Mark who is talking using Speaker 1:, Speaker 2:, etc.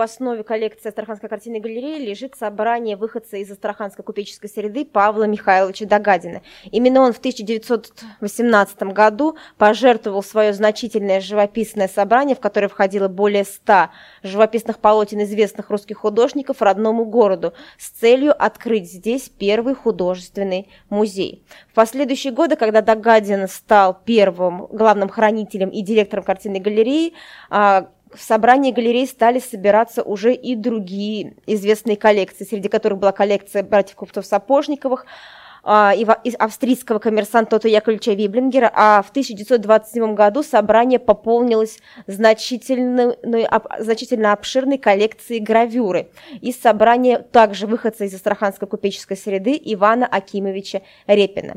Speaker 1: В основе коллекции Астраханской картинной галереи лежит собрание выходца из астраханской купеческой среды Павла Михайловича Дагадина. Именно он в 1918 году пожертвовал свое значительное живописное собрание, в которое входило более ста живописных полотен известных русских художников родному городу, с целью открыть здесь первый художественный музей. В последующие годы, когда Дагадин стал первым главным хранителем и директором картинной галереи, а, в собрании галерей стали собираться уже и другие известные коллекции, среди которых была коллекция братьев купцов Сапожниковых, а, и австрийского коммерсанта Тота Яковлевича Виблингера, а в 1927 году собрание пополнилось значительно, значительно обширной коллекцией гравюры. Из собрания также выходца из астраханской купеческой среды Ивана Акимовича Репина.